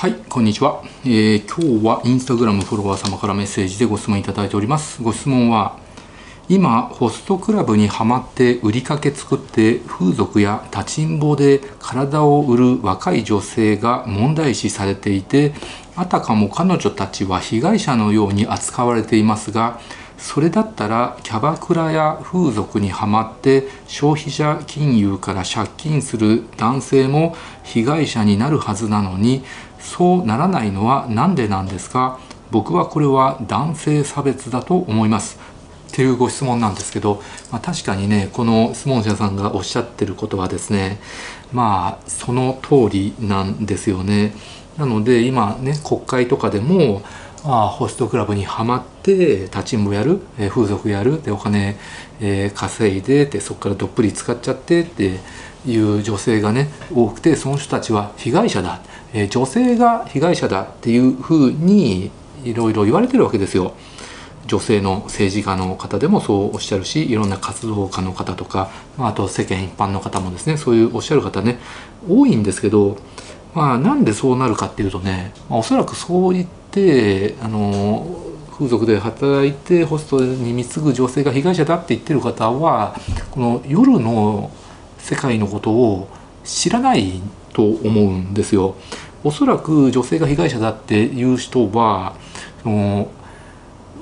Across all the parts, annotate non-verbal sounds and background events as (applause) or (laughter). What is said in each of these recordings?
はいこんにちは、えー、今日はインスタグラムフォロワー様からメッセージでご質問いただいております。ご質問は今ホストクラブにはまって売りかけ作って風俗や立ちんぼで体を売る若い女性が問題視されていてあたかも彼女たちは被害者のように扱われていますがそれだったらキャバクラや風俗にはまって消費者金融から借金する男性も被害者になるはずなのにそうならないのは何でなんですか？僕はこれは男性差別だと思います。っていうご質問なんですけど、まあ、確かにねこの質問者さんがおっしゃってることはですねまあその通りなんですよね。なので今ね国会とかでもあ、ホストクラブにはまって立ちんぼやる、えー、風俗やるでお金、えー、稼いででそこからどっぷり使っちゃってっていう女性がね多くてその人たちは被害者だ、えー、女性が被害者だっていうふうにいろいろ言われてるわけですよ。女性の政治家の方でもそうおっしゃるしいろんな活動家の方とか、まあ、あと世間一般の方もですねそういうおっしゃる方ね多いんですけど、まあ、なんでそうなるかっていうとね、まあ、おそらくそういってあの風俗で働いてホストに貢ぐ女性が被害者だって言ってる方はこの夜の世界のことを知らないと思うんですよ。おそらく女性が被害者だっていう人はその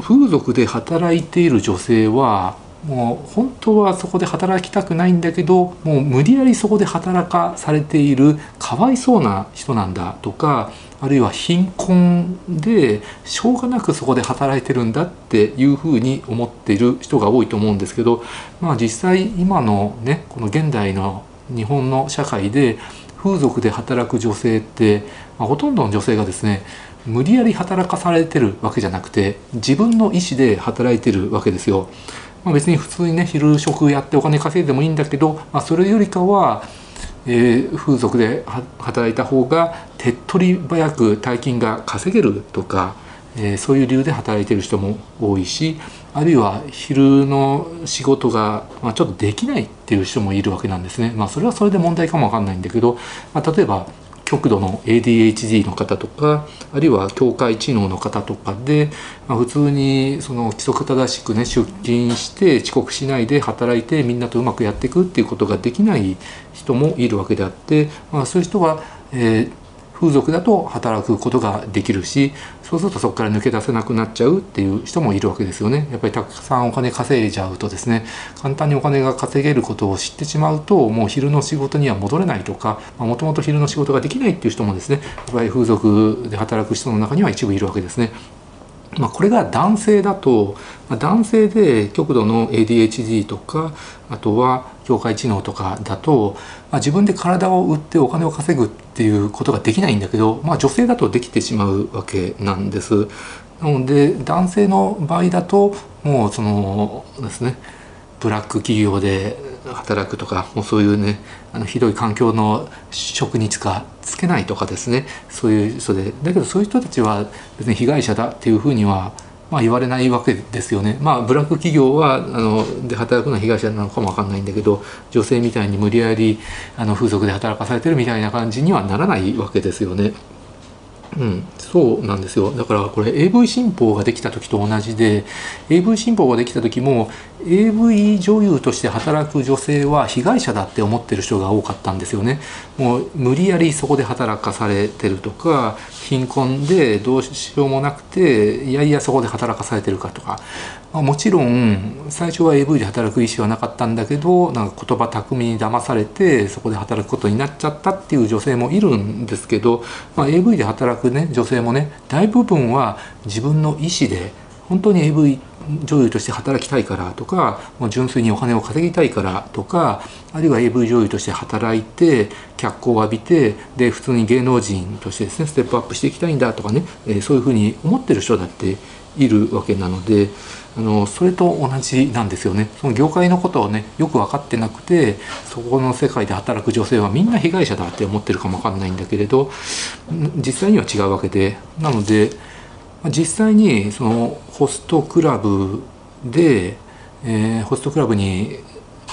風俗で働いている女性はもう本当はそこで働きたくないんだけどもう無理やりそこで働かされているかわいそうな人なんだとかあるいは貧困でしょうがなくそこで働いてるんだっていうふうに思っている人が多いと思うんですけど、まあ、実際今のねこの現代の日本の社会で風俗で働く女性って、まあ、ほとんどの女性がですね無理やり働かされてるわけじゃなくて自分の意思で働いてるわけですよ。まあ、別に普通にね昼食やってお金稼いでもいいんだけど、まあ、それよりかは、えー、風俗で働いた方が手っ取り早く大金が稼げるとか、えー、そういう理由で働いてる人も多いしあるいは昼の仕事が、まあ、ちょっとできないっていう人もいるわけなんですね。まあ、それはそれで問題かもわかんないんだけど、まあ、例えば極度の ADHD の方とかあるいは境界知能の方とかで、まあ、普通にその規則正しくね出勤して遅刻しないで働いてみんなとうまくやっていくっていうことができない人もいるわけであって、まあ、そういう人は、えー風俗だと働くことができるしそうするとそこから抜け出せなくなっちゃうっていう人もいるわけですよねやっぱりたくさんお金稼いじゃうとですね簡単にお金が稼げることを知ってしまうともう昼の仕事には戻れないとかもともと昼の仕事ができないっていう人もですねやっぱり風俗で働く人の中には一部いるわけですね。まあ、これが男性だと、ま、男性で極度の ADHD とかあとは境界知能とかだと、まあ、自分で体を売ってお金を稼ぐっていうことができないんだけど、まあ、女性だとできてしまうわけなんです。なので男性の場合だともうそのですねブラック企業で働くとかもうそういうねあのひどい環境の職にしかつけないとかですねそういう人でだけどそういう人たちは別に被害者だっていうふうにはまあ、言われないわけですよね。まあ、ブラック企業はあので働くのは被害者なのかもわかんないんだけど女性みたいに無理やりあの風俗で働かされてるみたいな感じにはならないわけですよね。うん、そうなんですよだからこれ AV 新法ができた時と同じで AV 新法ができた時も AV 女優として働く女性は被害者だって思ってる人が多かったんですよね。もう無理やりそこで働かされてるとか貧困でどうしようもなくていやいやそこで働かされてるかとか、まあ、もちろん最初は AV で働く意思はなかったんだけどなんか言葉巧みに騙されてそこで働くことになっちゃったっていう女性もいるんですけど、まあ、AV で働くね女性もね大部分は自分の意思で本当に AV 女優として働きたいからとかもう純粋にお金を稼ぎたいからとかあるいは AV 女優として働いて脚光を浴びてで普通に芸能人としてですねステップアップしていきたいんだとかね、えー、そういうふうに思ってる人だっているわけなのであのそれと同じなんですよね。その業界のことをねよく分かってなくてそこの世界で働く女性はみんな被害者だって思ってるかも分かんないんだけれど実際には違うわけで。なので実際にそのホストクラブで、えー、ホストクラブに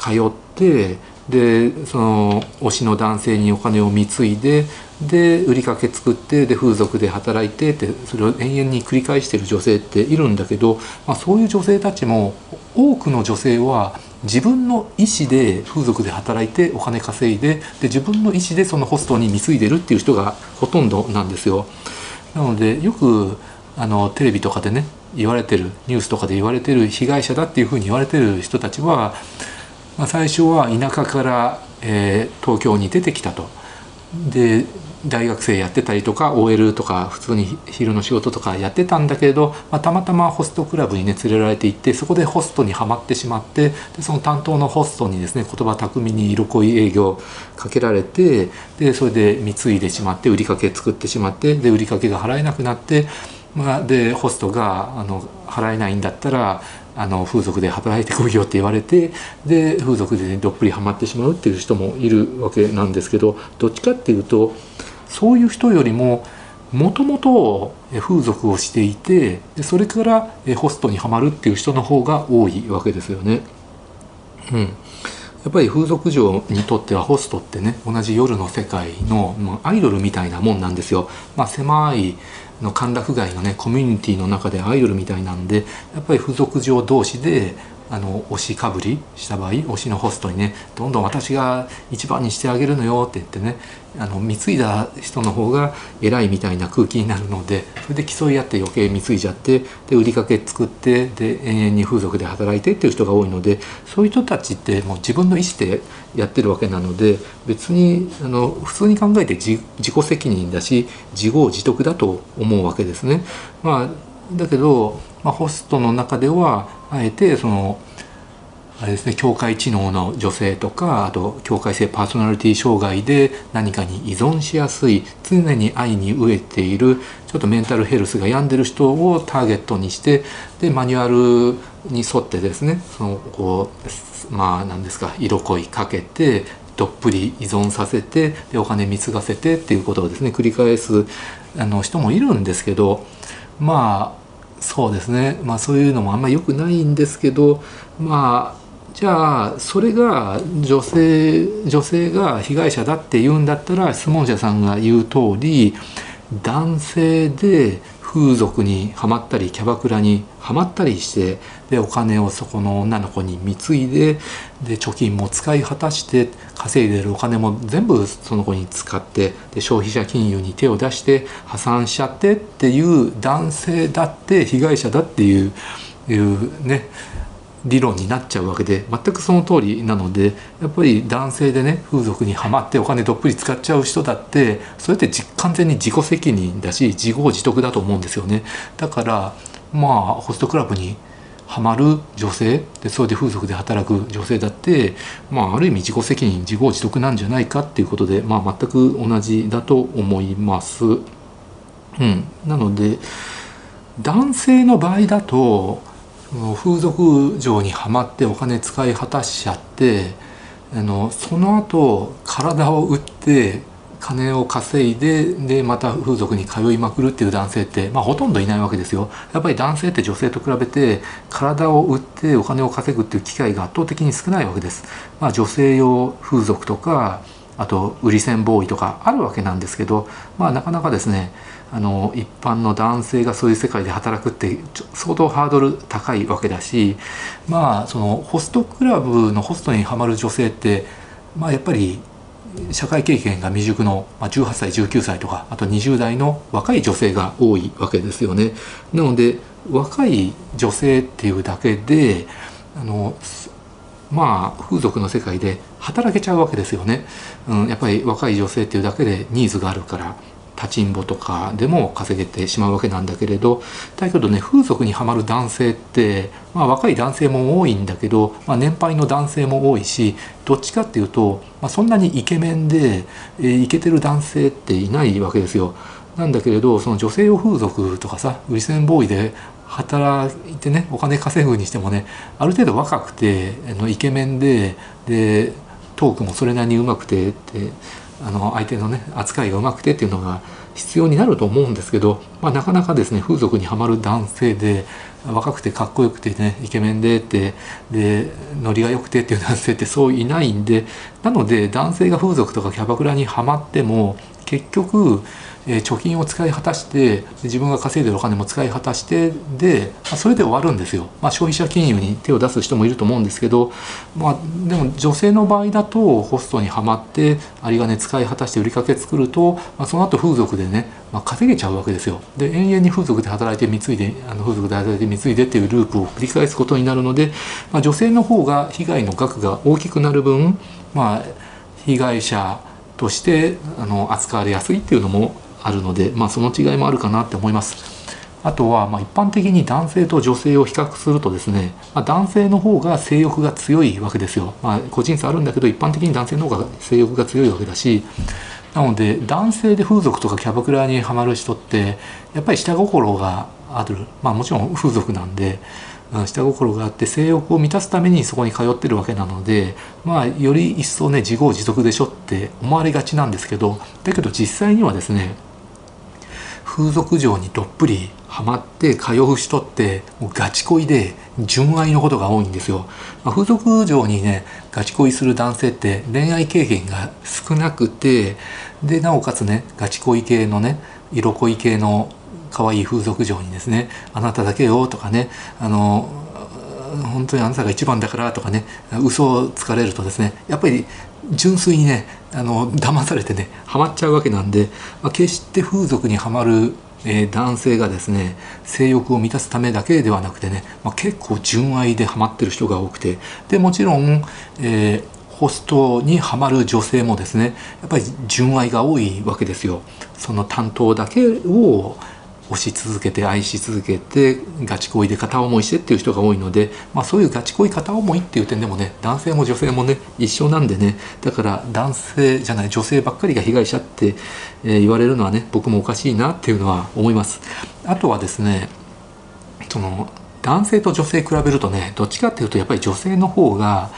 通ってでその推しの男性にお金を貢いでで売りかけ作ってで風俗で働いてってそれを延々に繰り返してる女性っているんだけど、まあ、そういう女性たちも多くの女性は自分の意思で風俗で働いてお金稼いでで自分の意思でそのホストに貢いでるっていう人がほとんどなんですよ。なのでよくあのテレビとかでね言われてるニュースとかで言われてる被害者だっていうふうに言われてる人たちは、まあ、最初は田舎から、えー、東京に出てきたと。で大学生やってたりとか OL とか普通に昼の仕事とかやってたんだけれど、まあ、たまたまホストクラブにね連れられていってそこでホストにはまってしまってでその担当のホストにですね言葉巧みに色恋営業かけられてでそれで貢いでしまって売りかけ作ってしまってで売りかけが払えなくなって、まあ、でホストがあの払えないんだったらあの風俗で働いてこいよって言われてで風俗で、ね、どっぷりハマってしまうっていう人もいるわけなんですけどどっちかっていうとそういう人よりももともと風俗をしていてでそれからホストにはまるっていう人の方が多いわけですよね。うん、やっぱり風俗嬢にとってはホストってね同じ夜の世界の、ま、アイドルみたいなもんなんですよ。まあ、狭いの歓楽街のねコミュニティの中でアイドルみたいなんでやっぱり風俗嬢同士であの推しかぶりした場合推しのホストにねどんどん私が一番にしてあげるのよって言ってねあの貢いだ人の方が偉いみたいな空気になるのでそれで競い合って余計貢いじゃってで売りかけ作ってで延々に風俗で働いてっていう人が多いのでそういう人たちってもう自分の意思でやってるわけなので別にあの普通に考えて自己責任だし自業自得だと思うわけですね。まあ、だけど、まあ、ホストの中ではあえてそのあれですね境界知能の女性とかあと境界性パーソナリティ障害で何かに依存しやすい常に愛に飢えているちょっとメンタルヘルスが病んでる人をターゲットにしてでマニュアルに沿ってですねそのこうまあ何ですか色恋かけてどっぷり依存させてでお金貢がせてっていうことをですね繰り返すあの人もいるんですけどまあそうですね。まあそういうのもあんまり良くないんですけどまあじゃあそれが女性女性が被害者だって言うんだったら質問者さんが言う通り男性で風俗にはまったりキャバクラにはまったりしてでお金をそこの女の子に貢いでで貯金も使い果たして稼いでるお金も全部その子に使ってで消費者金融に手を出して破産しちゃってっていう男性だって被害者だっていういうね理論になっちゃうわけで全くその通りなのでやっぱり男性でね風俗にはまってお金どっぷり使っちゃう人だってそれって完全に自己責任だし自業自得だと思うんですよねだからまあホストクラブにはまる女性でそれで風俗で働く女性だって、まあ、ある意味自己責任自業自得なんじゃないかっていうことで、まあ、全く同じだと思います。うん、なので男性の場合だと風俗嬢にはまってお金使い果たしちゃってあのその後体を売って金を稼いででまた風俗に通いまくるっていう男性って、まあ、ほとんどいないわけですよ。やっぱり男性って女性と比べて体を売ってお金を稼ぐっていう機会が圧倒的に少ないわけです、まあ、女性用風俗とかあと売り線ボーイとかあるわけなんですけど、まあ、なかなかですねあの一般の男性がそういう世界で働くって相当ハードル高いわけだしまあそのホストクラブのホストにはまる女性ってまあやっぱり社会経験が未熟の18歳19歳とかあと20代の若い女性が多いわけですよね。なので若い女性っていうだけであのまあ風俗の世界で働けちゃうわけですよね、うん、やっぱり若い女性っていうだけでニーズがあるから立ちんぼとかでも稼げてしまうわけなんだけれどだけどね風俗にはまる男性って、まあ、若い男性も多いんだけど、まあ、年配の男性も多いしどっちかっていうと、まあ、そんなにイケメンで、えー、イケてる男性っていないわけですよ。なんだけれどその女性用風俗とかさ売り線ボーイで働いてねお金稼ぐにしてもねある程度若くてあのイケメンででトークもそれなりにうまくてってあの相手のね扱いがうまくてっていうのが必要になると思うんですけど、まあ、なかなかですね風俗にはまる男性で若くてかっこよくてねイケメンでってでノリが良くてっていう (laughs) 男性ってそういないんでなので男性が風俗とかキャバクラにはまっても結局え、貯金を使い果たして自分が稼いでるお金も使い果たしてで、まあ、それで終わるんですよ、まあ、消費者金融に手を出す人もいると思うんですけど、まあ、でも女性の場合だとホストにはまって有り金使い果たして売りかけ作ると、まあ、その後風俗でね、まあ、稼げちゃうわけですよ。で延々に風俗で働いて貢いであの風俗で働いて貢いでっていうループを繰り返すことになるので、まあ、女性の方が被害の額が大きくなる分、まあ、被害者としてあの扱われやすいっていうのもあるので、まあ、その違いもあるかなって思います。あとは、ま、一般的に男性と女性を比較するとですね、まあ、男性の方が性欲が強いわけですよ。まあ、個人差あるんだけど一般的に男性の方が性欲が強いわけだしなので男性で風俗とかキャバクラにはまる人ってやっぱり下心がある、まあ、もちろん風俗なんで下心があって性欲を満たすためにそこに通ってるわけなのでまあより一層ね自業自得でしょって思われがちなんですけどだけど実際にはですね風俗嬢にどっぷりハマって通う人ってもうガチ恋で純愛のことが多いんですよ、まあ、風俗嬢にねガチ恋する男性って恋愛経験が少なくてでなおかつねガチ恋系のね色恋系の可愛い風俗嬢にですね「あなただけよ」とかねあの本当にあなたが一番だからとかね嘘をつかれるとですねやっぱり純粋にねあの騙されてねハマっちゃうわけなんで、まあ、決して風俗にはまる、えー、男性がですね性欲を満たすためだけではなくてね、まあ、結構純愛でハマってる人が多くてでもちろん、えーホストにはまる女性もですねやっぱり純愛が多いわけですよ。その担当だけを推し続けて愛し続けてガチ恋で片思いしてっていう人が多いので、まあ、そういうガチ恋片思いっていう点でもね男性も女性もね一緒なんでねだから男性じゃない女性ばっかりが被害者って、えー、言われるのはね僕もおかしいなっていうのは思います。あとはですねその男性と女性比べるとねどっちかっていうとやっぱり女性の方が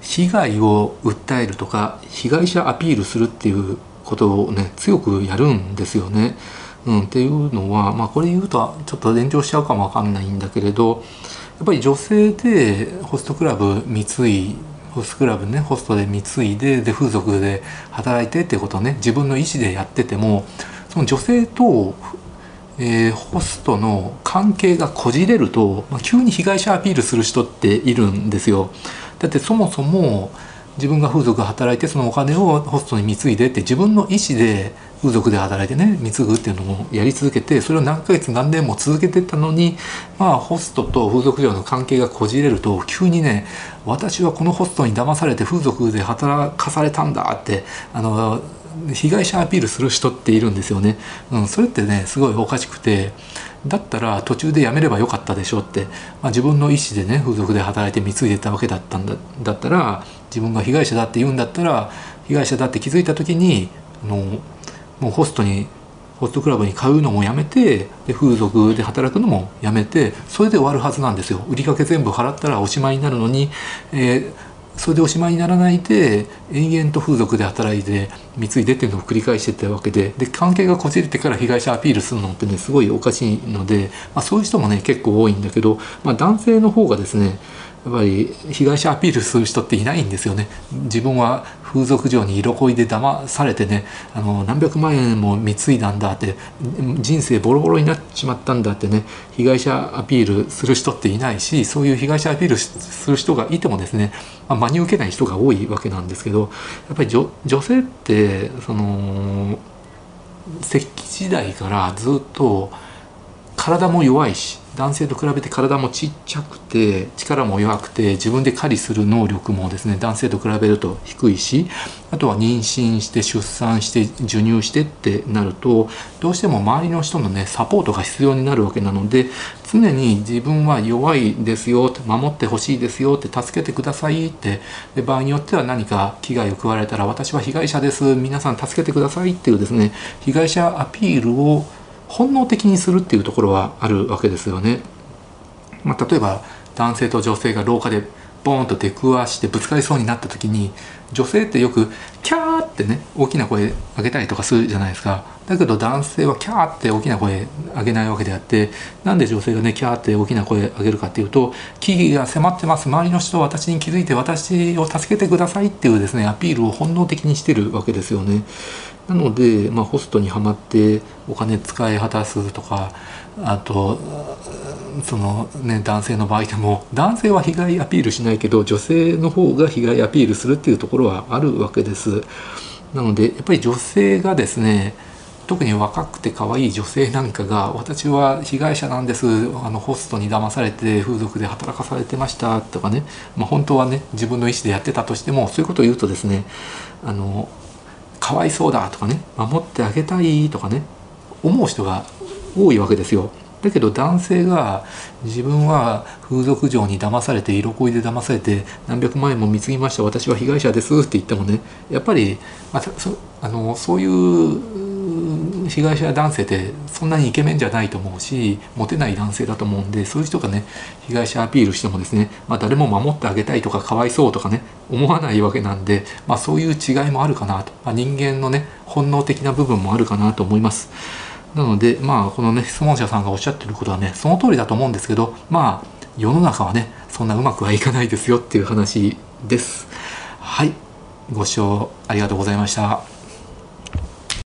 被害を訴えるとか被害者アピールするっていうことをね強くやるんですよね。うん、っていうのは、まあ、これ言うとちょっと炎上しちゃうかもわかんないんだけれどやっぱり女性でホストクラブ貢いホストクラブねホストで貢いでで風俗で働いてってことをね自分の意思でやっててもその女性と、えー、ホストの関係がこじれると、まあ、急に被害者アピールする人っているんですよ。だってそもそも自分が風俗働いてそのお金をホストに貢いでって自分の意思で風俗で働いてね貢ぐっていうのもやり続けてそれを何ヶ月何年も続けてたのにまあホストと風俗嬢の関係がこじれると急にね私はこのホストに騙されて風俗で働かされたんだってあの被害者アピールする人っているんですよね、うん、それってねすごいおかしくてだったら途中でやめればよかったでしょって、まあ、自分の意思でね風俗で働いて貢いでたわけだったんだだったら自分が被害者だって言うんだったら被害者だって気づいた時にあのもうホストにホストクラブに買うのもやめてで風俗で働くのもやめてそれで終わるはずなんですよ。売りかけ全部払ったらおしまいになるのに、えー、それでおしまいにならないで延々と風俗で働いて貢いでっていうのを繰り返してたわけで。で関係がこじれてから被害者アピールするのってねすごいおかしいので、まあ、そういう人もね結構多いんだけど、まあ、男性の方がですねやっぱり被害者アピールする人っていないんですよね。自分は風俗嬢に色恋で騙されてねあの何百万円も貢いだんだって人生ボロボロになっちまったんだってね被害者アピールする人っていないしそういう被害者アピールする人がいてもですね、まあ、真に受けない人が多いわけなんですけどやっぱり女性ってその石器時代からずっと体も弱いし男性と比べて体もちっちゃくて力も弱くて自分で狩りする能力もですね男性と比べると低いしあとは妊娠して出産して授乳してってなるとどうしても周りの人のねサポートが必要になるわけなので常に自分は弱いですよって守ってほしいですよって助けてくださいってで場合によっては何か危害を加えられたら私は被害者です皆さん助けてくださいっていうですね被害者アピールを本能的にするっていうところはあるわけですよね。まあ、例えば男性と女性が廊下でボーンと出くわしてぶつかりそうになった時に女性ってよくキャーってね大きな声上げたりとかするじゃないですか。だけど男性はキャーって大きな声上げないわけであってなんで女性がねキャーって大きな声上げるかっていうと危機が迫ってます。周りの人は私に気づいて私を助けてくださいっていうですねアピールを本能的にしてるわけですよね。なので、まあ、ホストにはまってお金使い果たすとかあとそのね男性の場合でも男性は被害アピールしないけど女性の方が被害アピールするっていうところはあるわけですなのでやっぱり女性がですね特に若くて可愛い女性なんかが私は被害者なんですあのホストに騙されて風俗で働かされてましたとかね、まあ、本当はね自分の意思でやってたとしてもそういうことを言うとですねあのかわいそうだとかね守ってあげたいとかね思う人が多いわけですよ。だけど男性が自分は風俗嬢に騙されて色恋で騙されて何百万円も貢ぎました私は被害者ですって言ってもねやっぱり、まあ、そあのそういう被害者男性ってそんなにイケメンじゃないと思うしモテない男性だと思うんでそういう人がね被害者アピールしてもですね、まあ、誰も守ってあげたいとかかわいそうとかね思わないわけなんで、まあ、そういう違いもあるかなと、ま、人間のね本能的な部分もあるかなと思います。なのでまあこのね質問者さんがおっしゃってることはねその通りだと思うんですけどまあ世の中はねそんなうまくはいかないですよっていう話です。はいご視聴ありがとうございました。